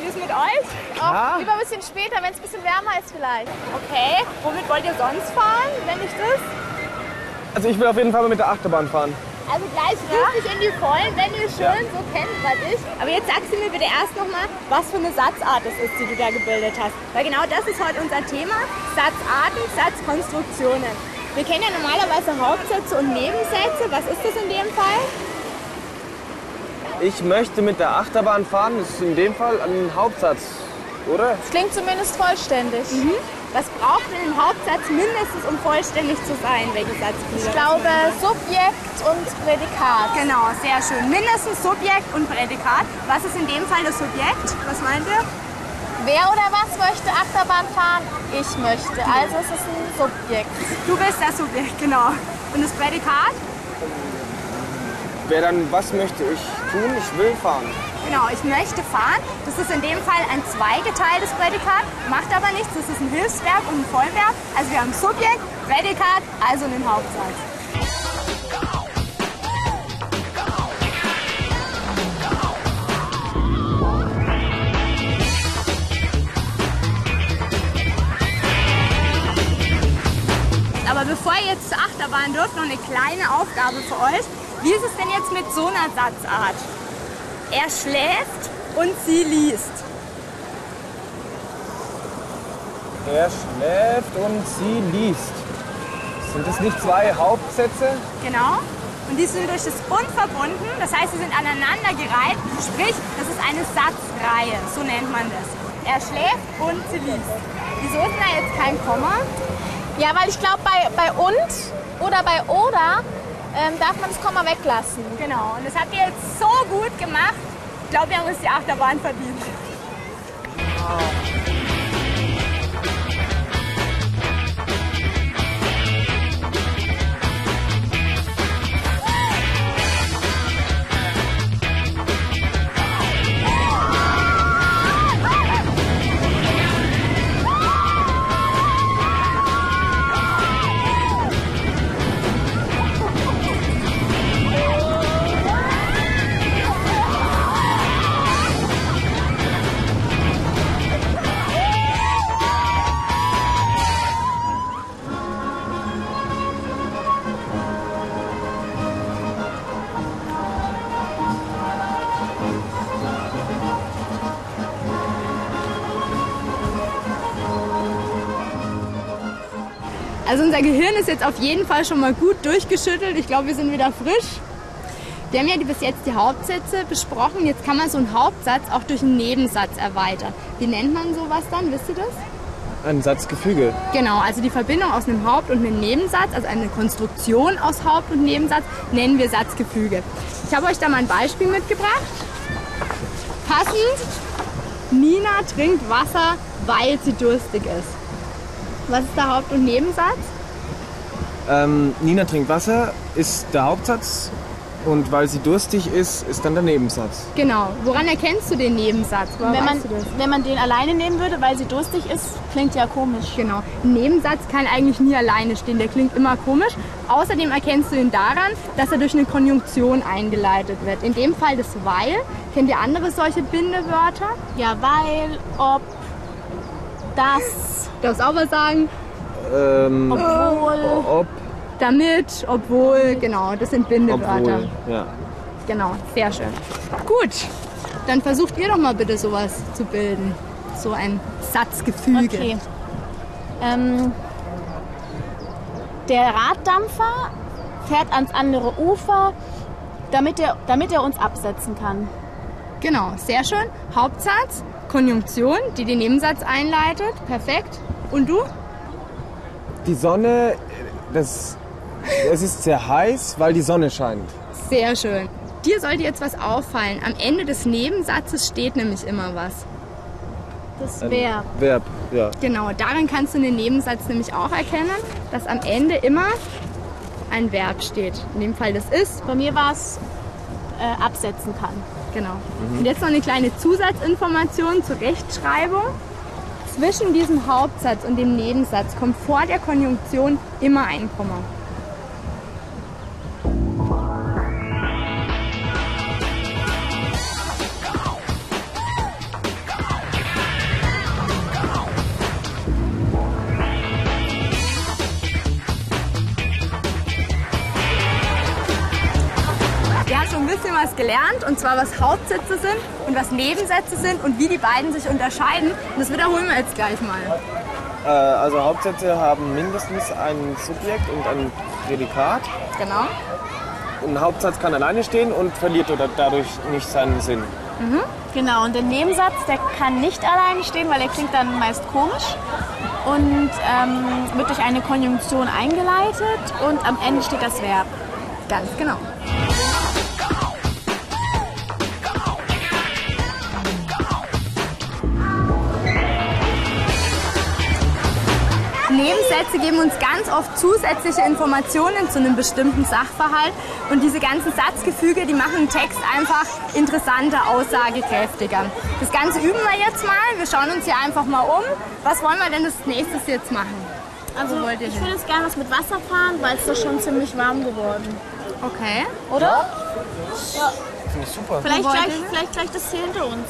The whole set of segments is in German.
Wie ist mit euch? Auch lieber ein bisschen später, wenn es ein bisschen wärmer ist vielleicht. Okay. Womit wollt ihr sonst fahren, wenn nicht das? Also ich will auf jeden Fall mal mit der Achterbahn fahren. Also gleich richtig in die Vollen, wenn ihr schön so kennt, was ich. Aber jetzt sagst du mir bitte erst nochmal, was für eine Satzart es ist, die du da gebildet hast. Weil genau das ist heute unser Thema. Satzarten, Satzkonstruktionen. Wir kennen ja normalerweise Hauptsätze und Nebensätze. Was ist das in dem Fall? Ich möchte mit der Achterbahn fahren, das ist in dem Fall ein Hauptsatz, oder? Das klingt zumindest vollständig. Was braucht denn ein Hauptsatz mindestens, um vollständig zu sein? Welche Satzglieder? Ich glaube Subjekt und Prädikat. Genau, sehr schön. Mindestens Subjekt und Prädikat. Was ist in dem Fall das Subjekt? Was meint ihr? Wer oder was möchte Achterbahn fahren? Ich möchte. Also es ist ein Subjekt. Du bist das Subjekt, genau. Und das Prädikat? Wer dann, was möchte ich tun? Ich will fahren. Genau, ich möchte fahren. Das ist in dem Fall ein zweigeteiltes Prädikat, macht aber nichts. Das ist ein Hilfsverb und ein Vollverb. Also wir haben Subjekt, Prädikat, also einen Hauptsatz. Aber bevor ihr jetzt zur Achterbahn dürft, noch eine kleine Aufgabe für euch. Wie ist es denn jetzt mit so einer Satzart? Er schläft und sie liest. Er schläft und sie liest. Sind das nicht zwei Hauptsätze? Genau. Und die sind durch das Und verbunden. Das heißt, sie sind aneinander gereiht. Sprich, das ist eine Satzreihe. So nennt man das. Er schläft und sie liest. Wieso ist denn da jetzt kein Komma? Ja, weil ich glaube, bei, bei und oder bei oder ähm, darf man das Komma weglassen. Genau. Und das habt ihr jetzt so gut gemacht. Ich glaube, wir haben uns die Achterbahn verdient. Also unser Gehirn ist jetzt auf jeden Fall schon mal gut durchgeschüttelt. Ich glaube, wir sind wieder frisch. Wir haben ja bis jetzt die Hauptsätze besprochen. Jetzt kann man so einen Hauptsatz auch durch einen Nebensatz erweitern. Wie nennt man sowas dann? Wisst ihr das? Ein Satzgefüge. Genau, also die Verbindung aus einem Haupt- und einem Nebensatz, also eine Konstruktion aus Haupt- und Nebensatz, nennen wir Satzgefüge. Ich habe euch da mal ein Beispiel mitgebracht. Passend, Nina trinkt Wasser, weil sie durstig ist. Was ist der Haupt- und Nebensatz? Ähm, Nina trinkt Wasser ist der Hauptsatz und weil sie durstig ist, ist dann der Nebensatz. Genau. Woran erkennst du den Nebensatz? Woran Wenn man, weißt du das? wenn man den alleine nehmen würde, weil sie durstig ist, klingt ja komisch. Genau. Ein Nebensatz kann eigentlich nie alleine stehen. Der klingt immer komisch. Außerdem erkennst du ihn daran, dass er durch eine Konjunktion eingeleitet wird. In dem Fall das weil. Kennt ihr andere solche Bindewörter? Ja, weil, ob, das, Du darfst auch was sagen. Ähm, obwohl. ob, Damit, obwohl, genau, das sind Bindewörter. obwohl. Ja. Genau, sehr schön. Gut, dann versucht ihr doch mal bitte sowas zu bilden. So ein Satzgefüge. Okay. Ähm, der Raddampfer fährt ans andere Ufer, damit er, damit er uns absetzen kann. Genau, sehr schön. Hauptsatz, Konjunktion, die den Nebensatz einleitet. Perfekt. Und du? Die Sonne, das, es ist sehr heiß, weil die Sonne scheint. Sehr schön. Dir sollte jetzt was auffallen. Am Ende des Nebensatzes steht nämlich immer was. Das Ein Verb. Verb, ja. Genau, daran kannst du den Nebensatz nämlich auch erkennen, dass am Ende immer ein Verb steht. In dem Fall das ist. Bei mir war es äh, absetzen kann. Genau. Und jetzt noch eine kleine Zusatzinformation zur Rechtschreibung. Zwischen diesem Hauptsatz und dem Nebensatz kommt vor der Konjunktion immer ein Komma. Gelernt, und zwar was Hauptsätze sind und was Nebensätze sind und wie die beiden sich unterscheiden. Und das wiederholen wir jetzt gleich mal. Äh, also Hauptsätze haben mindestens ein Subjekt und ein Prädikat. Genau. Ein Hauptsatz kann alleine stehen und verliert oder dadurch nicht seinen Sinn. Genau, und der Nebensatz, der kann nicht alleine stehen, weil der klingt dann meist komisch und ähm, wird durch eine Konjunktion eingeleitet und am Ende steht das Verb. Ganz genau. Nebensätze geben uns ganz oft zusätzliche Informationen zu einem bestimmten Sachverhalt und diese ganzen Satzgefüge, die machen den Text einfach interessanter, aussagekräftiger. Das Ganze üben wir jetzt mal. Wir schauen uns hier einfach mal um. Was wollen wir denn als nächstes jetzt machen? Also ihr ich würde jetzt gerne was mit Wasser fahren, weil es ist schon ziemlich warm geworden. Okay. Oder? Finde ich super. Vielleicht gleich, vielleicht gleich das hier hinter uns.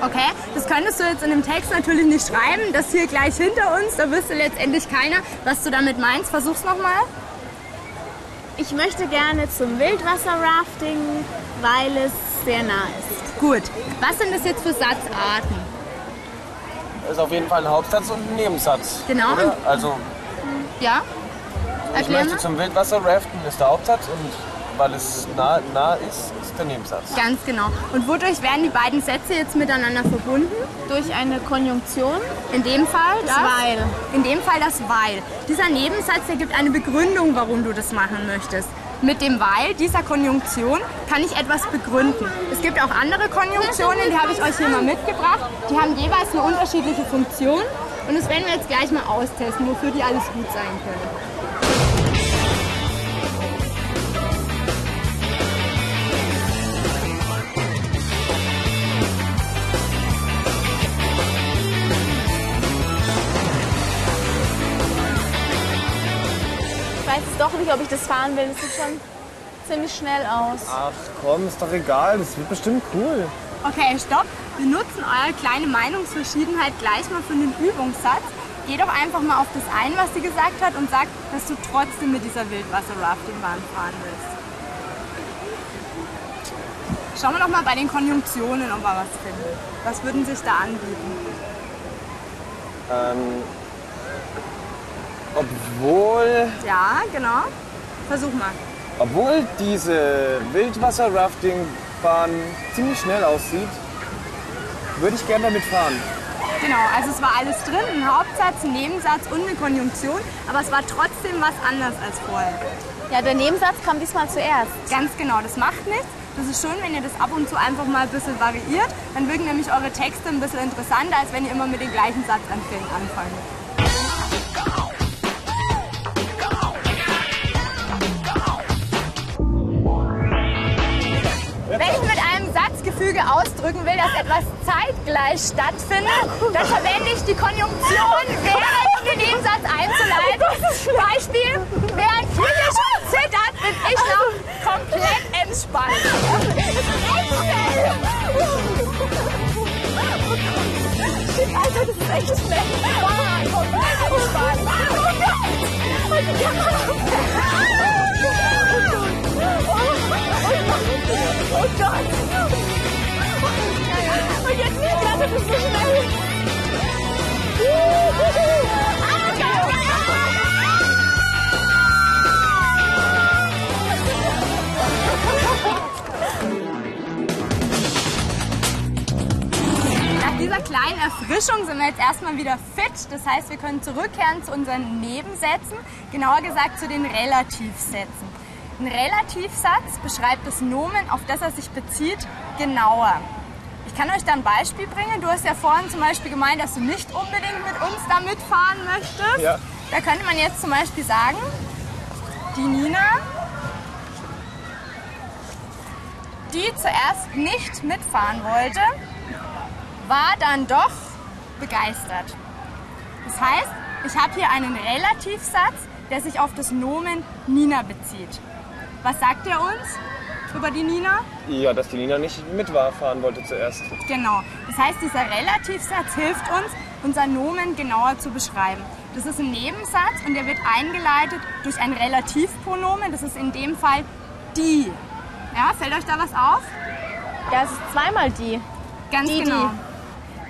Okay, das könntest du jetzt in dem Text natürlich nicht schreiben, das hier gleich hinter uns, da wüsste letztendlich keiner, was du damit meinst. Versuch's nochmal. Ich möchte gerne zum Wildwasserrafting, weil es sehr nah ist. Gut, was sind das jetzt für Satzarten? Das ist auf jeden Fall ein Hauptsatz und ein Nebensatz. Genau. Oder? Also Ja? ich Erklär möchte mal. zum Wildwasser raften, ist der Hauptsatz und weil es nah, nah ist, ist der Nebensatz. Ganz genau. Und wodurch werden die beiden Sätze jetzt miteinander verbunden? Durch eine Konjunktion, In dem Fall das das Weil. In dem Fall das Weil. Dieser Nebensatz, der gibt eine Begründung, warum du das machen möchtest. Mit dem Weil dieser Konjunktion kann ich etwas begründen. Es gibt auch andere Konjunktionen, die habe ich euch hier mal mitgebracht. Die haben jeweils eine unterschiedliche Funktion. Und das werden wir jetzt gleich mal austesten, wofür die alles gut sein können. Weiß jetzt doch nicht, ob ich das fahren will. Das sieht schon ziemlich schnell aus. Ach komm, ist doch egal, das wird bestimmt cool. Okay, stopp. Wir nutzen eure kleine Meinungsverschiedenheit gleich mal für einen Übungssatz. Geh doch einfach mal auf das ein, was sie gesagt hat und sag, dass du trotzdem mit dieser Wildwasser-Rafting-Bahn fahren willst. Schauen wir doch mal bei den Konjunktionen, ob wir was finden. Was würden sich da anbieten? Ähm, obwohl, Ja, genau. Versuch mal. obwohl diese Wildwasser-Rafting-Bahn ziemlich schnell aussieht, würde ich gerne damit fahren. Genau, also es war alles drin, ein Hauptsatz, ein Nebensatz und eine Konjunktion, aber es war trotzdem was anderes als vorher. Ja, der Nebensatz kam diesmal zuerst. Ganz genau, das macht nichts. Das ist schön, wenn ihr das ab und zu einfach mal ein bisschen variiert. Dann wirken nämlich eure Texte ein bisschen interessanter, als wenn ihr immer mit den gleichen Satzanfängen anfangt. Ausdrücken will, dass etwas zeitgleich stattfindet, dann verwende ich die Konjunktion, während um den Nebensatz einzuleiten. Beispiel, während Julia schon zittert, bin ich noch komplett entspannt. Alter, das ist echt schnell. Wow, komplett entspannt. Oh Gott. Oh Gott! Dieser kleinen Erfrischung sind wir jetzt erstmal wieder fit. Das heißt, wir können zurückkehren zu unseren Nebensätzen, genauer gesagt zu den Relativsätzen. Ein Relativsatz beschreibt das Nomen, auf das er sich bezieht, genauer. Ich kann euch da ein Beispiel bringen. Du hast ja vorhin zum Beispiel gemeint, dass du nicht unbedingt mit uns da mitfahren möchtest. Ja. Da könnte man jetzt zum Beispiel sagen, die Nina, die zuerst nicht mitfahren wollte, war dann doch begeistert. Das heißt, ich habe hier einen Relativsatz, der sich auf das Nomen Nina bezieht. Was sagt er uns über die Nina? Ja, dass die Nina nicht mitfahren wollte zuerst. Genau. Das heißt, dieser Relativsatz hilft uns, unser Nomen genauer zu beschreiben. Das ist ein Nebensatz und der wird eingeleitet durch ein Relativpronomen. Das ist in dem Fall die. Ja, fällt euch da was auf? Ja, es ist zweimal die. Ganz Die, genau.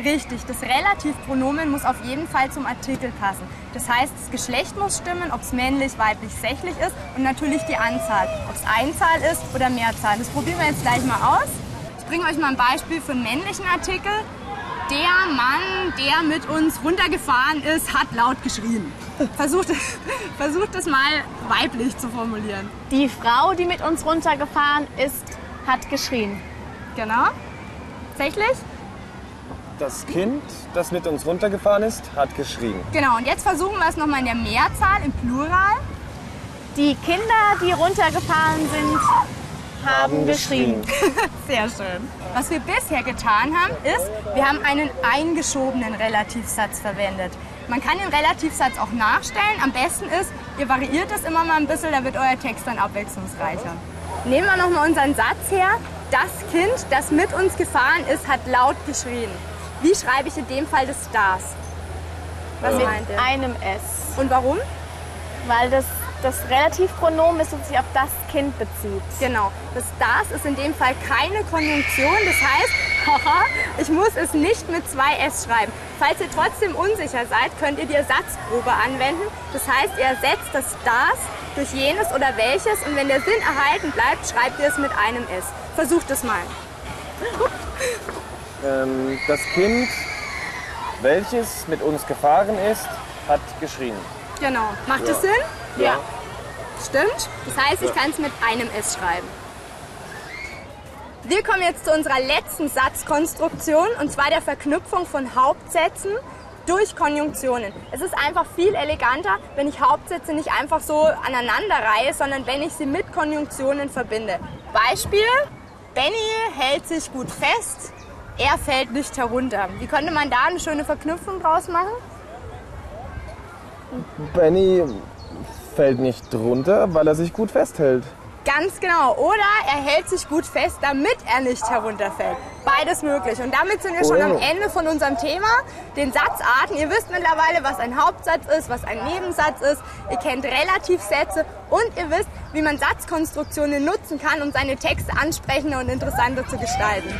Richtig, das Relativpronomen muss auf jeden Fall zum Artikel passen. Das heißt, das Geschlecht muss stimmen, ob es männlich, weiblich, sächlich ist und natürlich die Anzahl, ob es Einzahl ist oder Mehrzahl. Das probieren wir jetzt gleich mal aus. Ich bringe euch mal ein Beispiel für einen männlichen Artikel. Der Mann, der mit uns runtergefahren ist, hat laut geschrien. Versucht, versucht es mal weiblich zu formulieren. Die Frau, die mit uns runtergefahren ist, hat geschrien. Genau. Sächlich? Das Kind, das mit uns runtergefahren ist, hat geschrien. Genau, und jetzt versuchen wir es nochmal in der Mehrzahl, im Plural. Die Kinder, die runtergefahren sind, haben geschrien. Sehr schön. Was wir bisher getan haben, ist, wir haben einen eingeschobenen Relativsatz verwendet. Man kann den Relativsatz auch nachstellen. Am besten ist, ihr variiert es immer mal ein bisschen, da wird euer Text dann abwechslungsreicher. Nehmen wir nochmal unseren Satz her. Das Kind, das mit uns gefahren ist, hat laut geschrien. Wie schreibe ich in dem Fall das das? Was Mit meint ihr? einem S. Und warum? Weil das, das Relativpronomen ist und sich auf das Kind bezieht. Genau. Das das ist in dem Fall keine Konjunktion. Das heißt, haha, ich muss es nicht mit zwei S schreiben. Falls ihr trotzdem unsicher seid, könnt ihr die Ersatzprobe anwenden. Das heißt, ihr ersetzt das das durch jenes oder welches und wenn der Sinn erhalten bleibt, schreibt ihr es mit einem S. Versucht es mal. Ähm, das Kind, welches mit uns gefahren ist, hat geschrien. Genau. Macht Ja. es Sinn? Ja. Stimmt. Das heißt, ich kann es mit einem S schreiben. Wir kommen jetzt zu unserer letzten Satzkonstruktion und zwar der Verknüpfung von Hauptsätzen durch Konjunktionen. Es ist einfach viel eleganter, wenn ich Hauptsätze nicht einfach so aneinanderreihe, sondern wenn ich sie mit Konjunktionen verbinde. Beispiel, Benny hält sich gut fest, er fällt nicht herunter. Wie könnte man da eine schöne Verknüpfung draus machen? Benny fällt nicht runter, weil er sich gut festhält. Ganz genau. Oder er hält sich gut fest, damit er nicht herunterfällt. Beides möglich. Und damit sind wir schon am Oh. Ende von unserem Thema, den Satzarten. Ihr wisst mittlerweile, was ein Hauptsatz ist, was ein Nebensatz ist. Ihr kennt Relativsätze und ihr wisst, wie man Satzkonstruktionen nutzen kann, um seine Texte ansprechender und interessanter zu gestalten.